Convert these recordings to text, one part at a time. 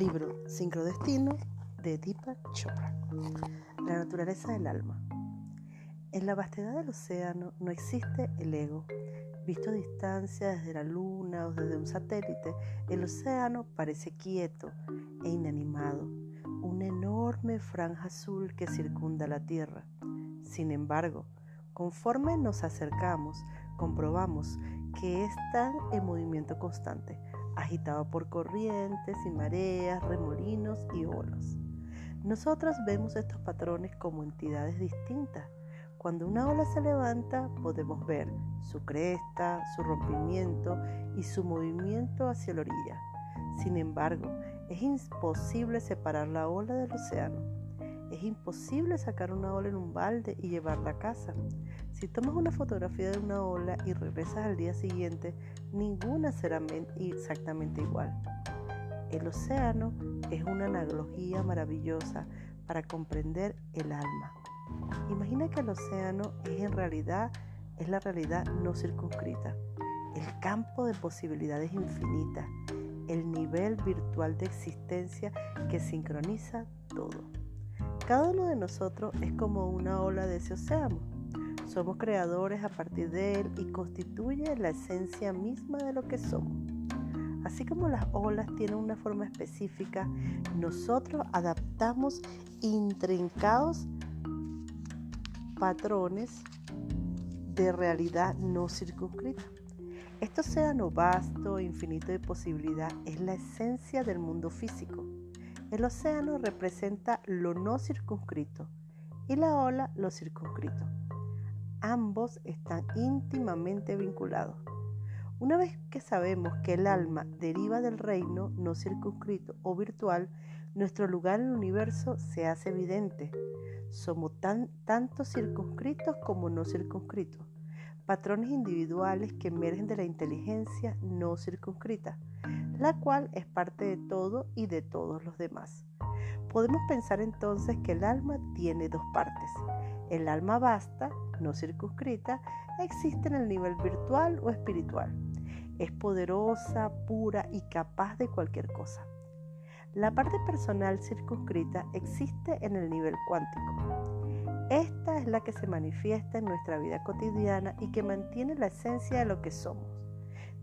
libro Sincrodestino de Deepak Chopra. La naturaleza del alma. En la vastedad del océano no existe el ego. Visto a distancia desde la luna o desde un satélite, el océano parece quieto e inanimado, una enorme franja azul que circunda la Tierra. Sin embargo, conforme nos acercamos, comprobamos que está en movimiento constante agitado por corrientes y mareas, remolinos y olas. Nosotros vemos estos patrones como entidades distintas. Cuando una ola se levanta, podemos ver su cresta, su rompimiento y su movimiento hacia la orilla. Sin embargo, es imposible separar la ola del océano. Es imposible sacar una ola en un balde y llevarla a casa. Si tomas una fotografía de una ola y regresas al día siguiente, ninguna será exactamente igual. El océano es una analogía maravillosa para comprender el alma. Imagina que el océano es en realidad es la realidad no circunscrita, el campo de posibilidades infinitas, el nivel virtual de existencia que sincroniza todo. Cada uno de nosotros es como una ola de ese océano. Somos creadores a partir de él y constituye la esencia misma de lo que somos. Así como las olas tienen una forma específica, nosotros adaptamos intrincados patrones de realidad no circunscrita. Este océano vasto, infinito de posibilidad, es la esencia del mundo físico. El océano representa lo no circunscrito y la ola lo circunscrito. Ambos están íntimamente vinculados. Una vez que sabemos que el alma deriva del reino no circunscrito o virtual, nuestro lugar en el universo se hace evidente. Somos tan, tanto circunscritos como no circunscritos, patrones individuales que emergen de la inteligencia no circunscrita la cual es parte de todo y de todos los demás. Podemos pensar entonces que el alma tiene dos partes. El alma vasta, no circunscrita, existe en el nivel virtual o espiritual. Es poderosa, pura y capaz de cualquier cosa. La parte personal circunscrita existe en el nivel cuántico. Esta es la que se manifiesta en nuestra vida cotidiana y que mantiene la esencia de lo que somos.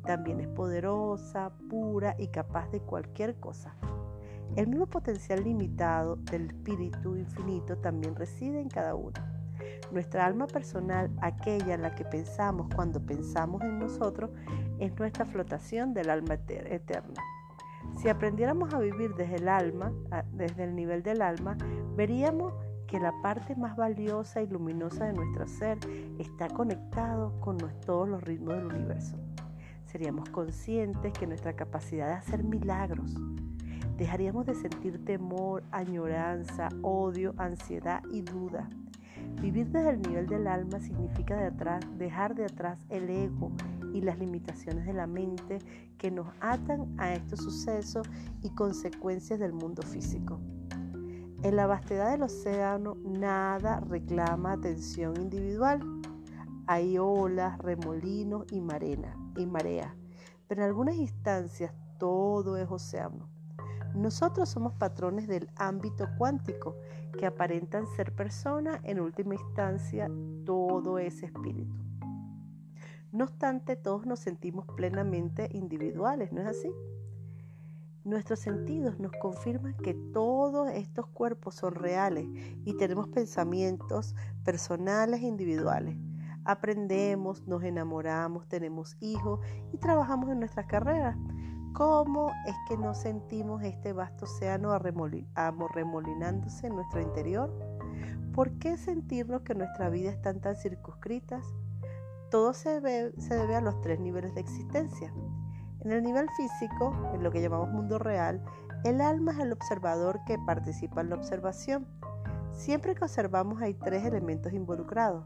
También es poderosa, pura y capaz de cualquier cosa. El mismo potencial limitado del espíritu infinito también reside en cada uno. Nuestra alma personal, aquella en la que pensamos cuando pensamos en nosotros, es nuestra flotación del alma eterna. Si aprendiéramos a vivir desde el alma, desde el nivel del alma, veríamos que la parte más valiosa y luminosa de nuestro ser está conectado con todos los ritmos del universo seríamos conscientes que nuestra capacidad de hacer milagros, dejaríamos de sentir temor, añoranza, odio, ansiedad y duda. Vivir desde el nivel del alma significa dejar de atrás el ego y las limitaciones de la mente que nos atan a estos sucesos y consecuencias del mundo físico. En la vastedad del océano nada reclama atención individual. Hay olas, remolinos y marena y marea, pero en algunas instancias todo es océano. Nosotros somos patrones del ámbito cuántico que aparentan ser personas, en última instancia todo es espíritu. No obstante, todos nos sentimos plenamente individuales, ¿no es así? Nuestros sentidos nos confirman que todos estos cuerpos son reales y tenemos pensamientos personales e individuales aprendemos, nos enamoramos, tenemos hijos y trabajamos en nuestras carreras. ¿Cómo es que no sentimos este vasto océano arremolinándose en nuestro interior? ¿Por qué sentirnos que nuestra vida están tan circunscritas? Todo se se debe a los tres niveles de existencia. En el nivel físico, en lo que llamamos mundo real, el alma es el observador que participa en la observación. Siempre que observamos hay tres elementos involucrados.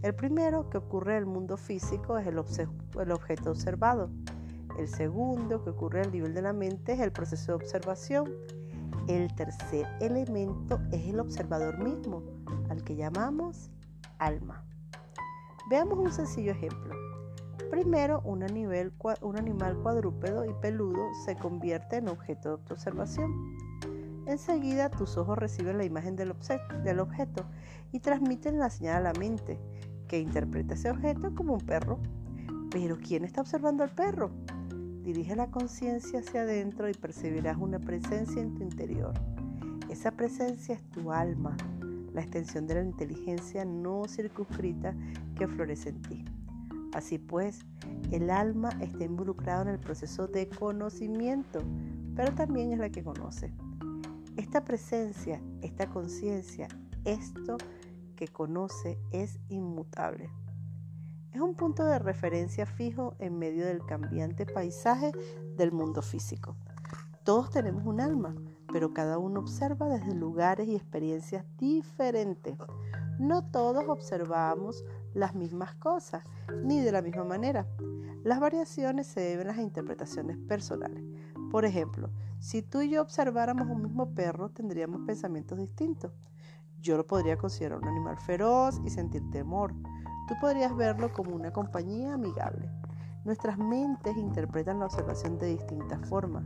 El primero que ocurre en el mundo físico es el, objeto observado. El segundo que ocurre al nivel de la mente es el proceso de observación. El tercer elemento es el observador mismo, al que llamamos alma. Veamos un sencillo ejemplo. Primero, un, animal cuadrúpedo y peludo se convierte en objeto de observación. Enseguida tus ojos reciben la imagen del, del objeto y transmiten la señal a la mente, que interpreta ese objeto como un perro. Pero ¿quién está observando al perro? Dirige la conciencia hacia adentro y percibirás una presencia en tu interior. Esa presencia es tu alma, la extensión de la inteligencia no circunscrita que florece en ti. Así pues, el alma está involucrado en el proceso de conocimiento, pero también es la que conoce. Esta presencia, esta conciencia, esto que conoce es inmutable. Es un punto de referencia fijo en medio del cambiante paisaje del mundo físico. Todos tenemos un alma, pero cada uno observa desde lugares y experiencias diferentes. No todos observamos las mismas cosas, ni de la misma manera. Las variaciones se deben a las interpretaciones personales. Por ejemplo, si tú y yo observáramos un mismo perro, tendríamos pensamientos distintos. Yo lo podría considerar un animal feroz y sentir temor. Tú podrías verlo como una compañía amigable. Nuestras mentes interpretan la observación de distintas formas.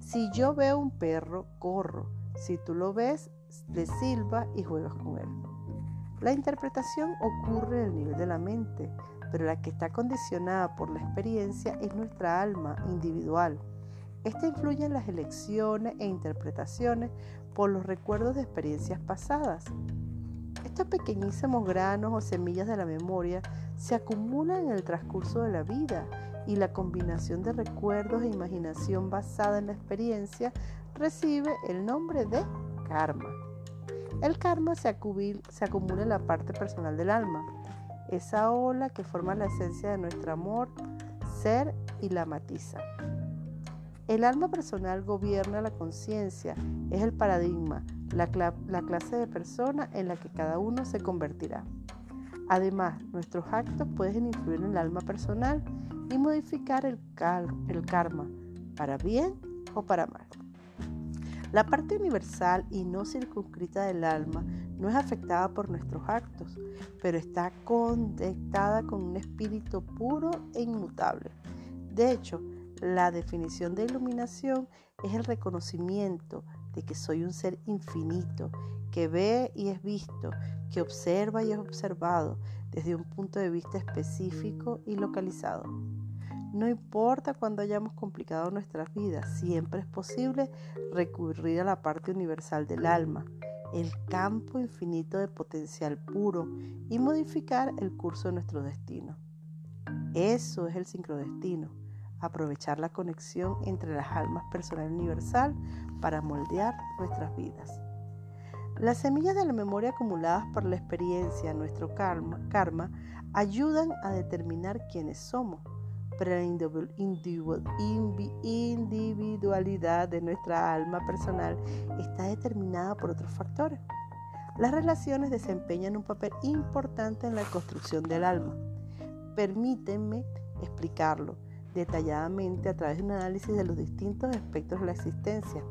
Si yo veo un perro, corro. Si tú lo ves, le silba y juegas con él. La interpretación ocurre en el nivel de la mente, pero la que está condicionada por la experiencia es nuestra alma individual. Esta influye en las elecciones e interpretaciones por los recuerdos de experiencias pasadas. Estos pequeñísimos granos o semillas de la memoria se acumulan en el transcurso de la vida y la combinación de recuerdos e imaginación basada en la experiencia recibe el nombre de karma. El karma se, acumula en la parte personal del alma, esa ola que forma la esencia de nuestro amor, ser y la matiza. El alma personal gobierna la conciencia, es el paradigma, la, la clase de persona en la que cada uno se convertirá. Además, nuestros actos pueden influir en el alma personal y modificar el, el karma, para bien o para mal. La parte universal y no circunscrita del alma no es afectada por nuestros actos, pero está conectada con un espíritu puro e inmutable. De hecho, la definición de iluminación es el reconocimiento de que soy un ser infinito, que ve y es visto, que observa y es observado desde un punto de vista específico y localizado. No importa cuando hayamos complicado nuestras vidas, siempre es posible recurrir a la parte universal del alma, el campo infinito de potencial puro y modificar el curso de nuestro destino. Eso es el sincrodestino, aprovechar la conexión entre las almas personal universal para moldear nuestras vidas. Las semillas de la memoria acumuladas por la experiencia, nuestro karma, karma ayudan a determinar quiénes somos pero la individualidad de nuestra alma personal está determinada por otros factores. Las relaciones desempeñan un papel importante en la construcción del alma. Permítanme explicarlo detalladamente a través de un análisis de los distintos aspectos de la existencia.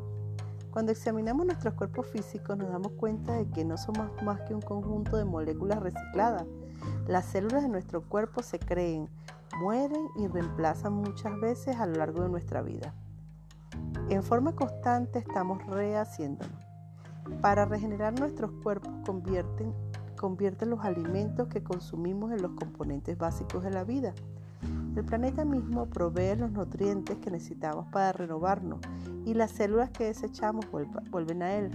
Cuando examinamos nuestros cuerpos físicos nos damos cuenta de que no somos más que un conjunto de moléculas recicladas. Las células de nuestro cuerpo se creen, mueren y reemplazan muchas veces a lo largo de nuestra vida. En forma constante estamos rehaciéndonos. Para regenerar nuestros cuerpos convierten, convierten los alimentos que consumimos en los componentes básicos de la vida. El planeta mismo provee los nutrientes que necesitamos para renovarnos y las células que desechamos vuelven a él.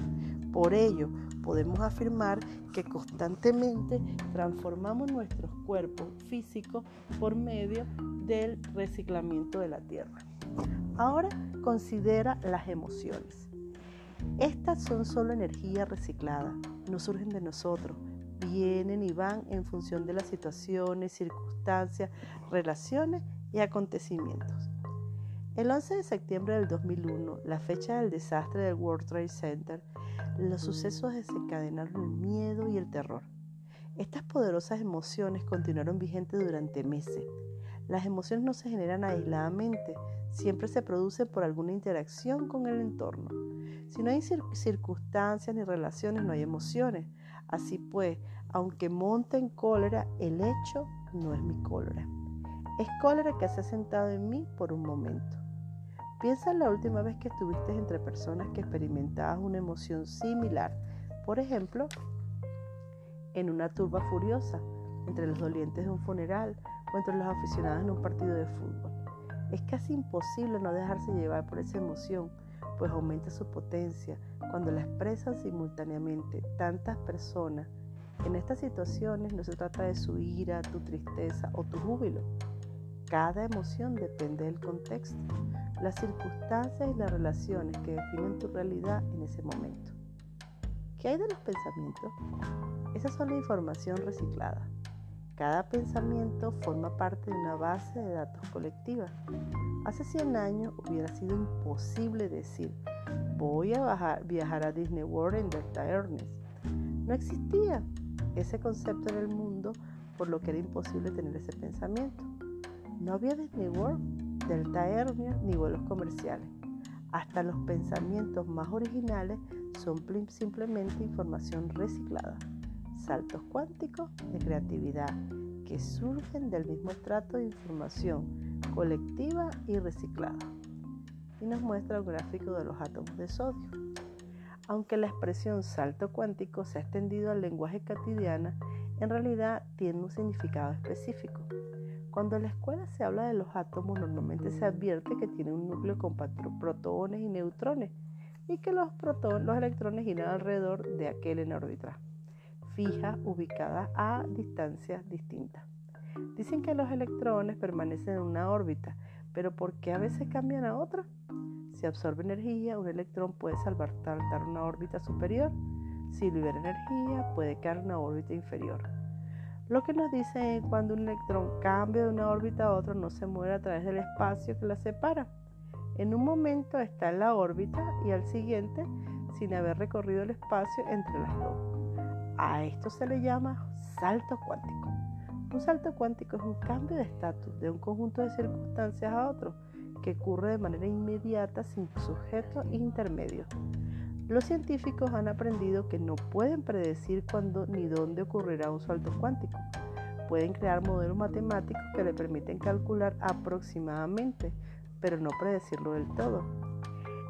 Por ello, podemos afirmar que constantemente transformamos nuestros cuerpos físicos por medio del reciclamiento de la tierra. Ahora considera las emociones. Estas son solo energía reciclada, no surgen de nosotros, vienen y van en función de las situaciones, circunstancias, relaciones y acontecimientos. El 11 de septiembre del 2001, la fecha del desastre del World Trade Center, los sucesos desencadenaron el miedo y el terror. Estas poderosas emociones continuaron vigentes durante meses. Las emociones no se generan aisladamente, siempre se producen por alguna interacción con el entorno. Si no hay circunstancias ni relaciones, no hay emociones. Así pues, aunque monte en cólera, el hecho no es mi cólera. Es cólera que se ha sentado en mí por un momento. Piensa en la última vez que estuviste entre personas que experimentabas una emoción similar. Por ejemplo, en una turba furiosa, entre los dolientes de un funeral o entre los aficionados en un partido de fútbol. Es casi imposible no dejarse llevar por esa emoción, pues aumenta su potencia cuando la expresan simultáneamente tantas personas. En estas situaciones no se trata de su ira, tu tristeza o tu júbilo. Cada emoción depende del contexto, las circunstancias y las relaciones que definen tu realidad en ese momento. ¿Qué hay de los pensamientos? Esa son la información reciclada. Cada pensamiento forma parte de una base de datos colectiva. Hace 100 años hubiera sido imposible decir, voy a viajar a Disney World en Delta Airlines. No existía ese concepto en el mundo, por lo que era imposible tener ese pensamiento. No había Disney World, Delta Airlines ni vuelos comerciales. Hasta los pensamientos más originales son simplemente información reciclada saltos cuánticos de creatividad que surgen del mismo trato de información colectiva y reciclada. Y nos muestra un gráfico de los átomos de sodio. Aunque la expresión salto cuántico se ha extendido al lenguaje cotidiano, en realidad tiene un significado específico. Cuando en la escuela se habla de los átomos, normalmente se advierte que tienen un núcleo con protones y neutrones y que los, protones, los electrones giran alrededor de aquel en órbita fija ubicada a distancias distintas. Dicen que los electrones permanecen en una órbita, pero ¿por qué a veces cambian a otra? Si absorbe energía, un electrón puede saltar una órbita superior. Si libera energía, puede caer en una órbita inferior. Lo que nos dice es cuando un electrón cambia de una órbita a otra, no se mueve a través del espacio que la separa. En un momento está en la órbita y al siguiente sin haber recorrido el espacio entre las dos. A esto se le llama salto cuántico. Un salto cuántico es un cambio de estatus de un conjunto de circunstancias a otro que ocurre de manera inmediata sin sujeto intermedio. Los científicos han aprendido que no pueden predecir cuándo ni dónde ocurrirá un salto cuántico. Pueden crear modelos matemáticos que le permiten calcular aproximadamente, pero no predecirlo del todo.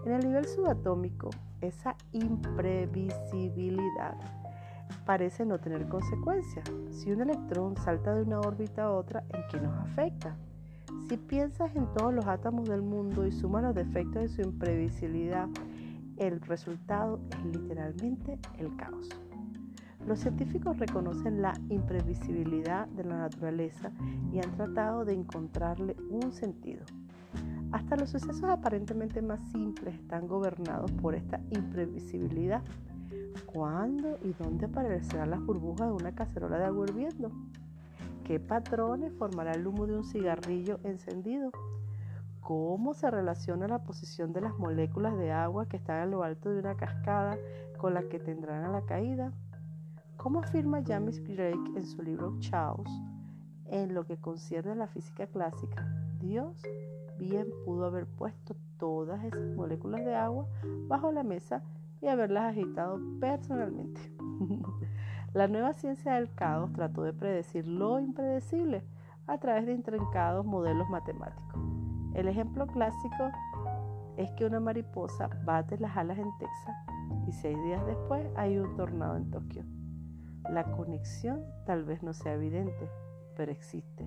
En el nivel subatómico, esa imprevisibilidad parece no tener consecuencias. Si un electrón salta de una órbita a otra, ¿en qué nos afecta? Si piensas en todos los átomos del mundo y sumas los defectos de su imprevisibilidad, el resultado es literalmente el caos. Los científicos reconocen la imprevisibilidad de la naturaleza y han tratado de encontrarle un sentido. Hasta los sucesos aparentemente más simples están gobernados por esta imprevisibilidad ¿Cuándo y dónde aparecerán las burbujas de una cacerola de agua hirviendo? ¿Qué patrones formará el humo de un cigarrillo encendido? ¿Cómo se relaciona la posición de las moléculas de agua que están a lo alto de una cascada con la que tendrán a la caída? ¿Cómo afirma James Drake en su libro Chaos, en lo que concierne a la física clásica, Dios bien pudo haber puesto todas esas moléculas de agua bajo la mesa y haberlas agitado personalmente. la nueva ciencia del caos trató de predecir lo impredecible a través de intrincados modelos matemáticos. El ejemplo clásico es que una mariposa bate las alas en Texas y seis días después hay un tornado en Tokio. La conexión tal vez no sea evidente, pero existe.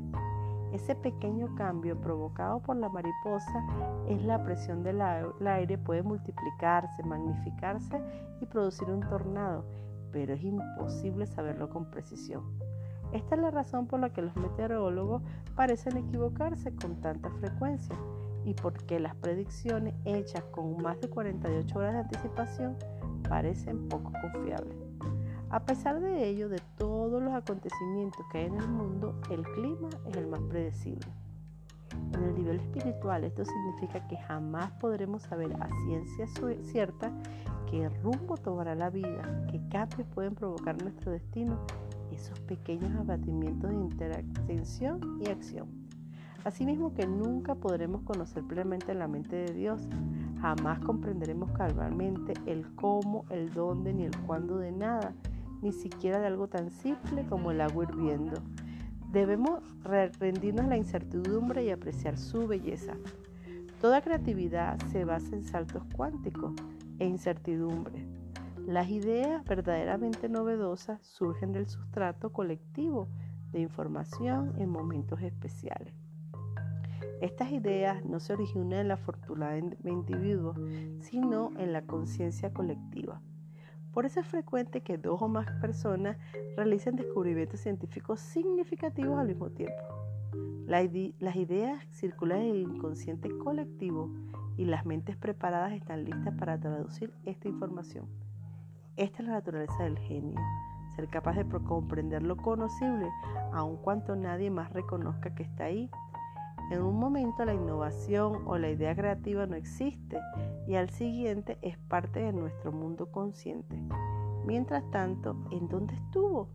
Ese pequeño cambio provocado por la mariposa es la presión del aire, puede multiplicarse, magnificarse y producir un tornado, pero es imposible saberlo con precisión. Esta es la razón por la que los meteorólogos parecen equivocarse con tanta frecuencia y porque las predicciones hechas con más de 48 horas de anticipación parecen poco confiables. A pesar de ello, de todos los acontecimientos que hay en el mundo, el clima es el más predecible. En el nivel espiritual esto significa que jamás podremos saber a ciencia cierta qué rumbo tomará la vida, qué cambios pueden provocar nuestro destino, esos pequeños abatimientos de interacción y acción. Asimismo que nunca podremos conocer plenamente la mente de Dios, jamás comprenderemos cabalmente el cómo, el dónde ni el cuándo de nada, ni siquiera de algo tan simple como el agua hirviendo. Debemos rendirnos a la incertidumbre y apreciar su belleza. Toda creatividad se basa en saltos cuánticos e incertidumbre. Las ideas verdaderamente novedosas surgen del sustrato colectivo de información en momentos especiales. Estas ideas no se originan en la fortuna de individuos, sino en la conciencia colectiva. Por eso es frecuente que dos o más personas realicen descubrimientos científicos significativos al mismo tiempo. las ideas circulan en el inconsciente colectivo y las mentes preparadas están listas para traducir esta información. Esta es la naturaleza del genio, ser capaz de comprender lo conocible, aun cuanto nadie más reconozca que está ahí. En un momento la innovación o la idea creativa no existe y al siguiente es parte de nuestro mundo consciente. Mientras tanto, ¿en dónde estuvo?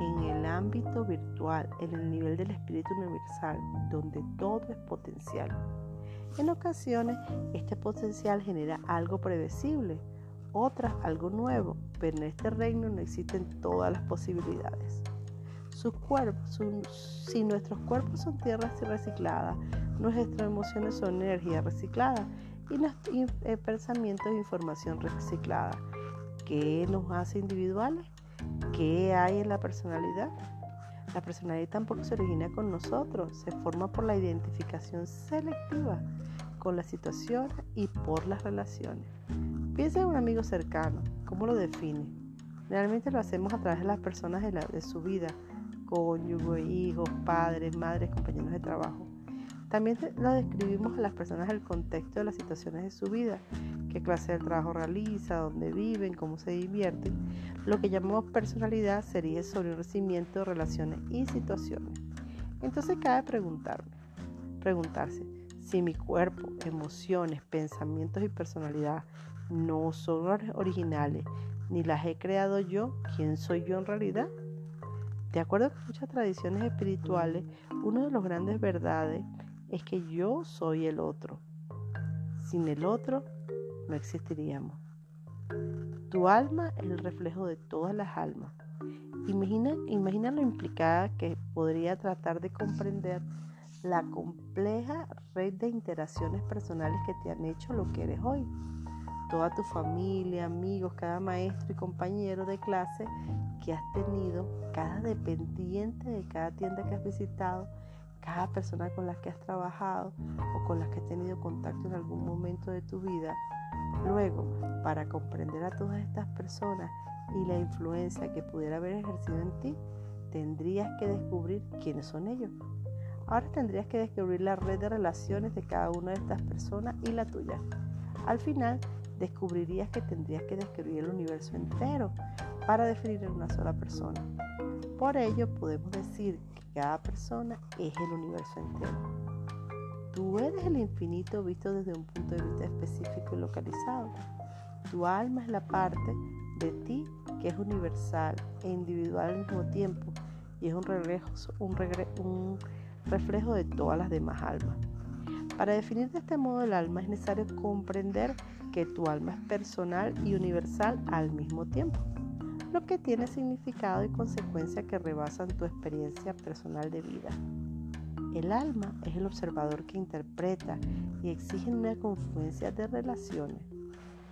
En el ámbito virtual, en el nivel del espíritu universal, donde todo es potencial. En ocasiones, este potencial genera algo predecible, otras algo nuevo, pero en este reino no existen todas las posibilidades. Sus cuerpos, si nuestros cuerpos son tierras recicladas, nuestras emociones son energía reciclada y nuestros eh, pensamientos e información reciclada. ¿Qué nos hace individuales? ¿Qué hay en la personalidad? La personalidad tampoco se origina con nosotros, se forma por la identificación selectiva con la situación y por las relaciones. Piensa en un amigo cercano, ¿cómo lo define? Realmente lo hacemos a través de las personas de, de su vida, cónyuge, hijos, padres, madres, compañeros de trabajo. También lo describimos a las personas del contexto de las situaciones de su vida, qué clase de trabajo realiza, dónde viven, cómo se divierten. Lo que llamamos personalidad sería sobre un recibimiento de relaciones y situaciones. Entonces cabe preguntarme, preguntarse, si mi cuerpo, emociones, pensamientos y personalidad no son originales, ni las he creado yo, ¿quién soy yo en realidad? De acuerdo con muchas tradiciones espirituales, una de las grandes verdades es que yo soy el otro. Sin el otro no existiríamos. Tu alma es el reflejo de todas las almas. Imagina, imagina lo implicada que podría tratar de comprender la compleja red de interacciones personales que te han hecho lo que eres hoy. Toda tu familia, amigos, cada maestro y compañero de clase que has tenido, cada dependiente de cada tienda que has visitado, cada persona con la que has trabajado o con las que has tenido contacto en algún momento de tu vida. Luego, para comprender a todas estas personas y la influencia que pudiera haber ejercido en ti, tendrías que descubrir quiénes son ellos. Ahora tendrías que descubrir la red de relaciones de cada una de estas personas y la tuya. Al final, descubrirías que tendrías que describir el universo entero para definir en una sola persona. Por ello, podemos decir que cada persona es el universo entero. Tú eres el infinito visto desde un punto de vista específico y localizado. Tu alma es la parte de ti que es universal e individual al mismo tiempo y es un, reflejo de todas las demás almas. Para definir de este modo el alma es necesario comprender que tu alma es personal y universal al mismo tiempo, lo que tiene significado y consecuencia que rebasan tu experiencia personal de vida. El alma es el observador que interpreta y exige una confluencia de relaciones.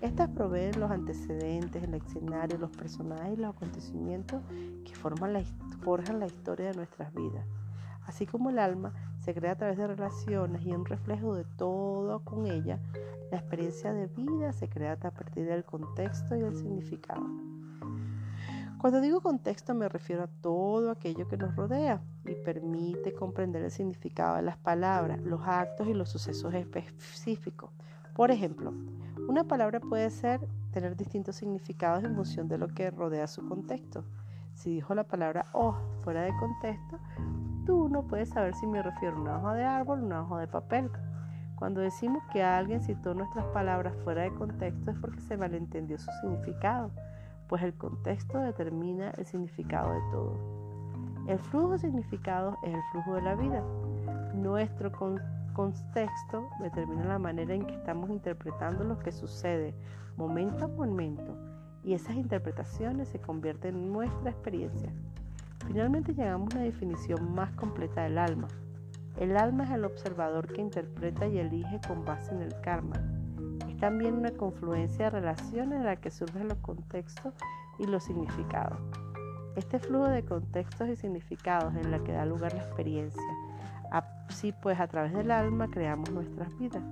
Estas proveen los antecedentes, el escenario, los personajes y los acontecimientos que forman la, forjan la historia de nuestras vidas. Así como el alma se crea a través de relaciones y un reflejo de todo con ella, la experiencia de vida se crea a partir del contexto y del significado. Cuando digo contexto me refiero a todo aquello que nos rodea y permite comprender el significado de las palabras, los actos y los sucesos específicos. Por ejemplo, una palabra puede ser tener distintos significados en función de lo que rodea su contexto. Si dijo la palabra oh fuera de contexto, tú no puedes saber si me refiero a una hoja de árbol o una hoja de papel. Cuando decimos que alguien citó nuestras palabras fuera de contexto es porque se malentendió su significado, pues el contexto determina el significado de todo. El flujo de significados es el flujo de la vida. Nuestro contexto determina la manera en que estamos interpretando lo que sucede momento a momento y esas interpretaciones se convierten en nuestra experiencia. Finalmente llegamos a una definición más completa del alma. El alma es el observador que interpreta y elige con base en el karma. También una confluencia de relaciones en la que surgen los contextos y los significados. Este flujo de contextos y significados en la que da lugar la experiencia. Así pues, a través del alma creamos nuestras vidas.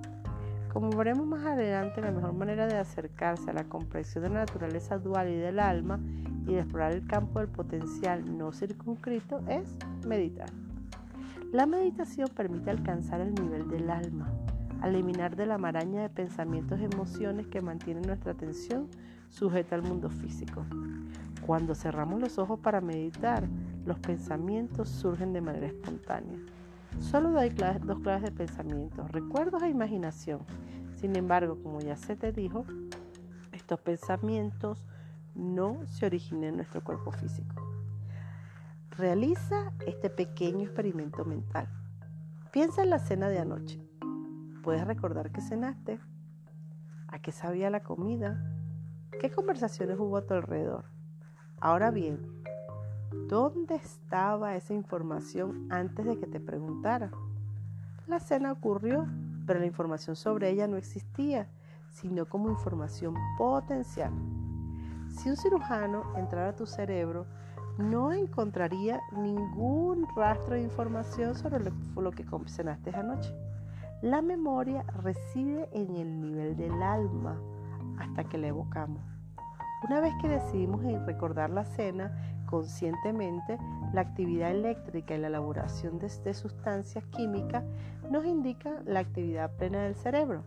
Como veremos más adelante, la mejor manera de acercarse a la comprensión de la naturaleza dual y del alma y de explorar el campo del potencial no circunscrito es meditar. La meditación permite alcanzar el nivel del alma, eliminar de la maraña de pensamientos y emociones que mantienen nuestra atención sujeta al mundo físico. Cuando cerramos los ojos para meditar, los pensamientos surgen de manera espontánea. Solo hay dos clases de pensamientos, recuerdos e imaginación. Sin embargo, como ya se te dijo, estos pensamientos no se originan en nuestro cuerpo físico. Realiza este pequeño experimento mental. Piensa en la cena de anoche. ¿Puedes recordar qué cenaste? ¿A qué sabía la comida? ¿Qué conversaciones hubo a tu alrededor? Ahora bien, ¿dónde estaba esa información antes de que te preguntara? La cena ocurrió, pero la información sobre ella no existía, sino como información potencial. Si un cirujano entrara a tu cerebro, no encontraría ningún rastro de información sobre lo, que cenaste anoche. La memoria reside en el nivel del alma hasta que la evocamos. Una vez que decidimos recordar la cena conscientemente, la actividad eléctrica y la elaboración de, sustancias químicas nos indican la actividad plena del cerebro.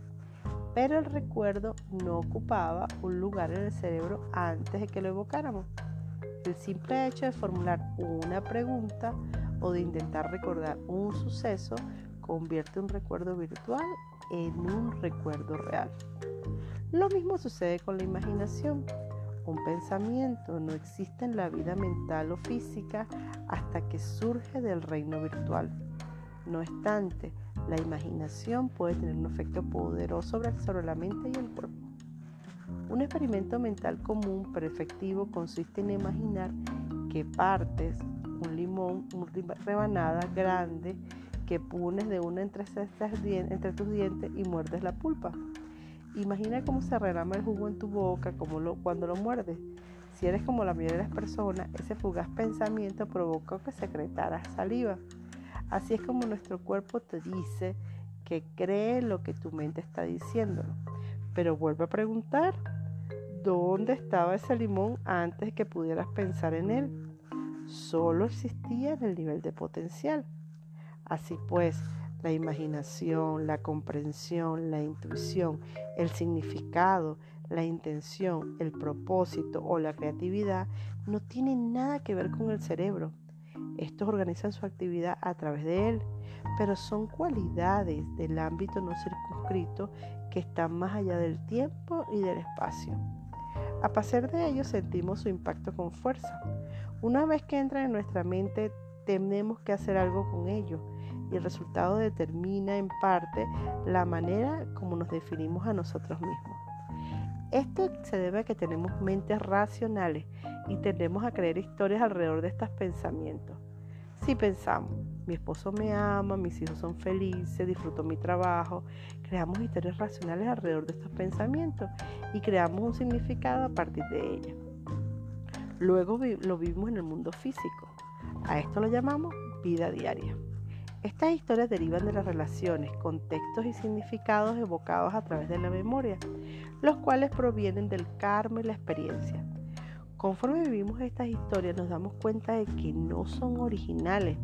Pero el recuerdo no ocupaba un lugar en el cerebro antes de que lo evocáramos. El simple hecho de formular una pregunta o de intentar recordar un suceso convierte un recuerdo virtual en un recuerdo real. Lo mismo sucede con la imaginación. Un pensamiento no existe en la vida mental o física hasta que surge del reino virtual. No obstante, la imaginación puede tener un efecto poderoso sobre la mente y el cuerpo. Un experimento mental común pero efectivo consiste en imaginar que partes un limón, una rebanada grande que pones de una entre, tus dientes y muerdes la pulpa. Imagina cómo se derrama el jugo en tu boca cuando lo muerdes. Si eres como la mayoría de las personas, ese fugaz pensamiento provocó que secretaras saliva. Así es como nuestro cuerpo te dice que cree lo que tu mente está diciendo. Pero vuelve a preguntar, ¿dónde estaba ese limón antes que pudieras pensar en él? Solo existía en el nivel de potencial. Así pues, la imaginación, la comprensión, la intuición, el significado, la intención, el propósito o la creatividad no tienen nada que ver con el cerebro. Estos organizan su actividad a través de él, pero son cualidades del ámbito no circunscrito que están más allá del tiempo y del espacio. A pasar de ello sentimos su impacto con fuerza. Una vez que entra en nuestra mente, tenemos que hacer algo con ello y el resultado determina en parte la manera como nos definimos a nosotros mismos. Esto se debe a que tenemos mentes racionales y tendemos a creer historias alrededor de estos pensamientos. Si pensamos, mi esposo me ama, mis hijos son felices, disfruto mi trabajo, creamos historias racionales alrededor de estos pensamientos y creamos un significado a partir de ellos. Luego lo vivimos en el mundo físico. A esto lo llamamos vida diaria. Estas historias derivan de las relaciones, contextos y significados evocados a través de la memoria, los cuales provienen del karma y la experiencia. Conforme vivimos estas historias nos damos cuenta de que no son originales,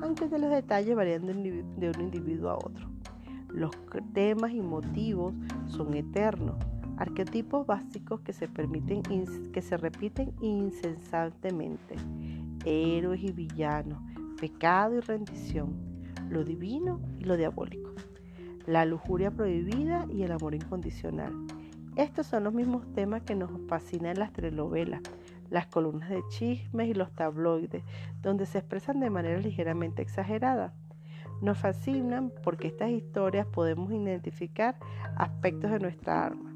aunque de los detalles varían de un individuo a otro. Los temas y motivos son eternos, arquetipos básicos que se, permiten, que se repiten incesantemente, héroes y villanos, pecado y rendición, lo divino y lo diabólico, la lujuria prohibida y el amor incondicional. Estos son los mismos temas que nos fascinan las telenovelas, las columnas de chismes y los tabloides, donde se expresan de manera ligeramente exagerada. Nos fascinan porque estas historias podemos identificar aspectos de nuestra alma.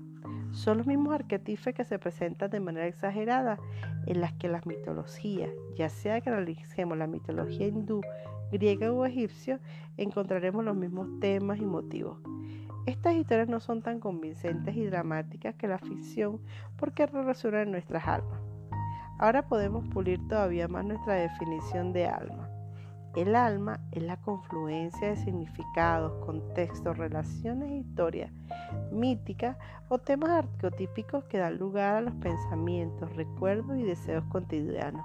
Son los mismos arquetipos que se presentan de manera exagerada en las que las mitologías, ya sea que analicemos la mitología hindú, griega o egipcia, encontraremos los mismos temas y motivos. Estas historias no son tan convincentes y dramáticas que la ficción porque en nuestras almas. Ahora podemos pulir todavía más nuestra definición de alma. El alma es la confluencia de significados, contextos, relaciones, historias míticas o temas arqueotípicos que dan lugar a los pensamientos, recuerdos y deseos cotidianos,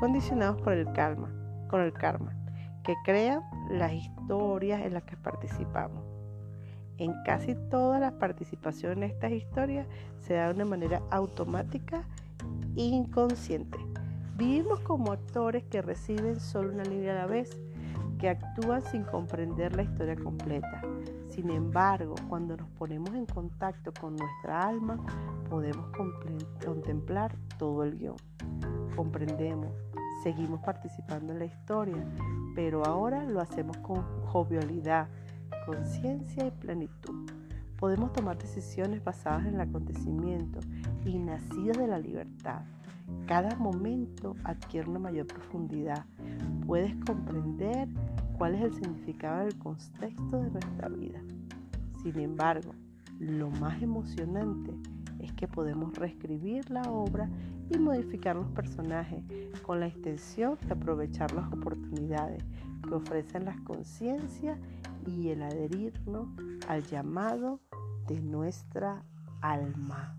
condicionados por el karma, con el karma, que crean las historias en las que participamos. En casi todas las participaciones en estas historias se da de una manera automática e inconsciente. Vivimos como actores que reciben solo una línea a la vez, que actúan sin comprender la historia completa. Sin embargo, cuando nos ponemos en contacto con nuestra alma, podemos contemplar todo el guion. Comprendemos, seguimos participando en la historia, pero ahora lo hacemos con jovialidad, conciencia y plenitud. Podemos tomar decisiones basadas en el acontecimiento y nacidas de la libertad cada momento adquiere una mayor profundidad. Puedes comprender cuál es el significado del contexto de nuestra vida. Sin embargo, lo más emocionante es que podemos reescribir la obra y modificar los personajes con la intención de aprovechar las oportunidades que ofrecen las conciencias y el adherirnos al llamado de nuestra alma.